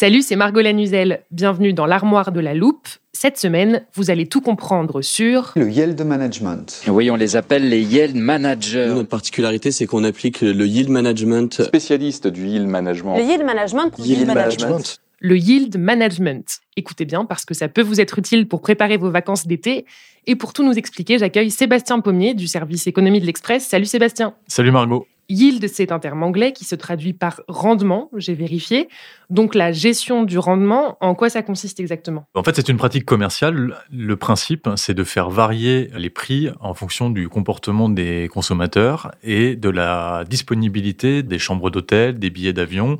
Salut, c'est Margot Lanuzel. Bienvenue dans l'armoire de la loupe. Cette semaine, vous allez tout comprendre sur le yield management. Oui, on les appelle les yield managers. Notre particularité, c'est qu'on applique le yield management. Spécialiste du yield management. Le yield management. Yield, management. le yield management. Écoutez bien parce que ça peut vous être utile pour préparer vos vacances d'été. Et pour tout nous expliquer, j'accueille Sébastien Pommier du service économie de l'Express. Salut Sébastien. Salut Margot. Yield, c'est un terme anglais qui se traduit par rendement, j'ai vérifié. Donc la gestion du rendement, en quoi ça consiste exactement? En fait, c'est une pratique commerciale. Le principe, c'est de faire varier les prix en fonction du comportement des consommateurs et de la disponibilité des chambres d'hôtel, des billets d'avion.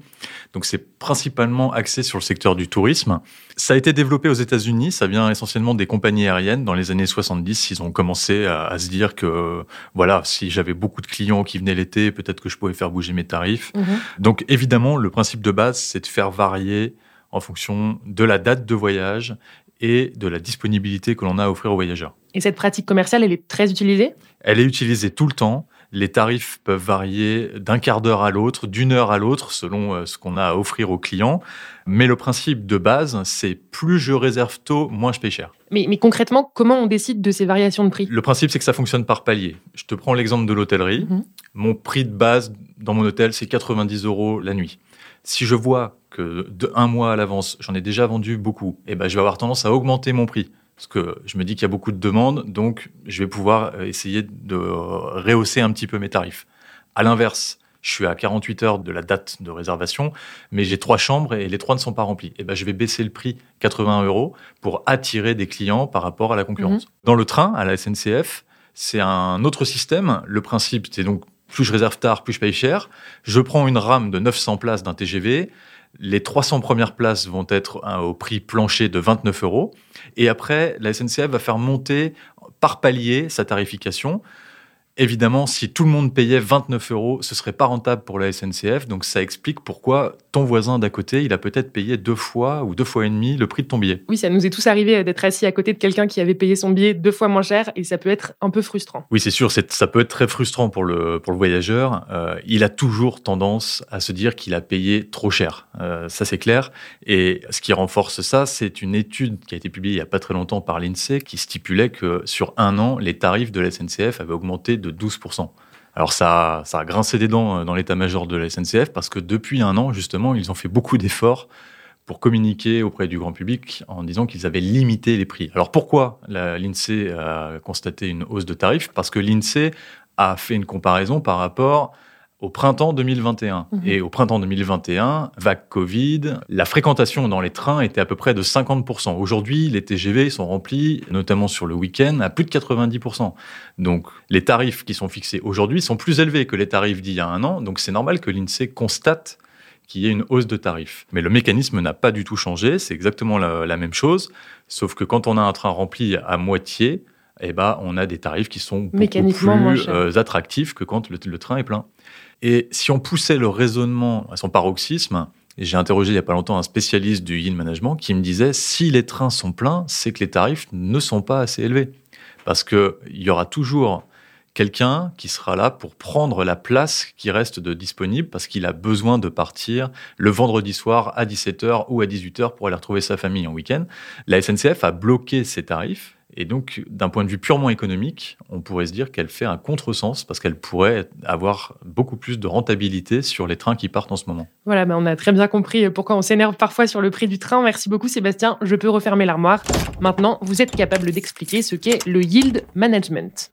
Donc c'est principalement axé sur le secteur du tourisme. Ça a été développé aux États-Unis, ça vient essentiellement des compagnies aériennes. Dans les années 70, ils ont commencé à, se dire que voilà, si j'avais beaucoup de clients qui venaient l'été, peut-être que je pouvais faire bouger mes tarifs. Mhm. Donc évidemment, le principe de base, c'est de faire varier en fonction de la date de voyage et de la disponibilité que l'on a à offrir aux voyageurs. Et cette pratique commerciale, elle est très utilisée? Elle est utilisée tout le temps. Les tarifs peuvent varier d'un quart d'heure à l'autre, d'une heure à l'autre, selon euh, ce qu'on a à offrir aux clients. Mais le principe de base, c'est plus je réserve tôt, moins je paye cher. mais, mais concrètement, comment on décide de ces variations de prix? Le principe, c'est que ça fonctionne par palier. Je te prends l'exemple de l'hôtellerie. Mhm. Mon prix de base dans mon hôtel, c'est 90 euros la nuit. Si je vois que de un mois à l'avance, j'en ai déjà vendu beaucoup, eh ben, je vais avoir tendance à augmenter mon prix. Parce que je me dis qu'il y a beaucoup de demandes, donc je vais pouvoir euh, essayer de rehausser un petit peu mes tarifs. À l'inverse, je suis à 48 heures de la date de réservation, mais j'ai trois chambres et les trois ne sont pas remplies. Eh ben, je vais baisser le prix 80 euros pour attirer des clients par rapport à la concurrence. Dans le train, à la SNCF, c'est un autre système. Le principe, c'est donc plus je réserve tard, plus je paye cher. Je prends une rame de 900 places d'un TGV. Les 300 premières places vont être hein, au prix plancher de 29 euros. Et après, la SNCF va faire monter par palier sa tarification. Évidemment, si tout le monde payait 29 euros, ce serait pas rentable pour la SNCF. Donc ça explique pourquoi ton voisin d'à côté, il a peut-être payé deux fois ou deux fois et demi le prix de ton billet. Oui, ça nous est tous arrivé d'être assis à côté de quelqu'un qui avait payé son billet deux fois moins cher et ça peut être un peu frustrant. Oui, c'est sûr, ça peut être très frustrant pour le, pour le voyageur. Euh, il a toujours tendance à se dire qu'il a payé trop cher. Euh, ça, c'est clair. Et ce qui renforce ça, c'est une étude qui a été publiée il n'y a pas très longtemps par l'INSEE qui stipulait que sur un an, les tarifs de la SNCF avaient augmenté de 12%. Alors ça, ça a grincé des dents euh, dans l'état-major de la SNCF parce que depuis un an, justement, ils ont fait beaucoup d'efforts pour communiquer auprès du grand public en disant qu'ils avaient limité les prix. Alors pourquoi l'INSEE a constaté une hausse de tarifs? Parce que l'INSEE a fait une comparaison par rapport au printemps 2021. Mhm. Et au printemps 2021, vague Covid, la fréquentation dans les trains était à peu près de 50%. Aujourd'hui, les TGV sont remplis, notamment sur le week-end, à plus de 90%. Donc les tarifs qui sont fixés aujourd'hui sont plus élevés que les tarifs d'il y a un an. Donc c'est normal que l'INSEE constate qu'il y ait une hausse de tarifs. Mais le mécanisme n'a pas du tout changé, c'est exactement la, la même chose, sauf que quand on a un train rempli à moitié, eh ben, on a des tarifs qui sont beaucoup plus euh, attractifs que quand le, le train est plein. Et si on poussait le raisonnement à son paroxysme, j'ai interrogé il n'y a pas longtemps un spécialiste du yield management qui me disait si les trains sont pleins, c'est que les tarifs ne sont pas assez élevés. Parce qu'il y aura toujours quelqu'un qui sera là pour prendre la place qui reste de disponible parce qu'il a besoin de partir le vendredi soir à 17h ou à 18h pour aller retrouver sa famille en week-end. La SNCF a bloqué ses tarifs et donc, d'un point de vue purement économique, on pourrait se dire qu'elle fait un contresens parce qu'elle pourrait avoir beaucoup plus de rentabilité sur les trains qui partent en ce moment. Voilà, ben on a très bien compris pourquoi on s'énerve parfois sur le prix du train. Merci beaucoup Sébastien, je peux refermer l'armoire. Maintenant, vous êtes capable d'expliquer ce qu'est le yield management.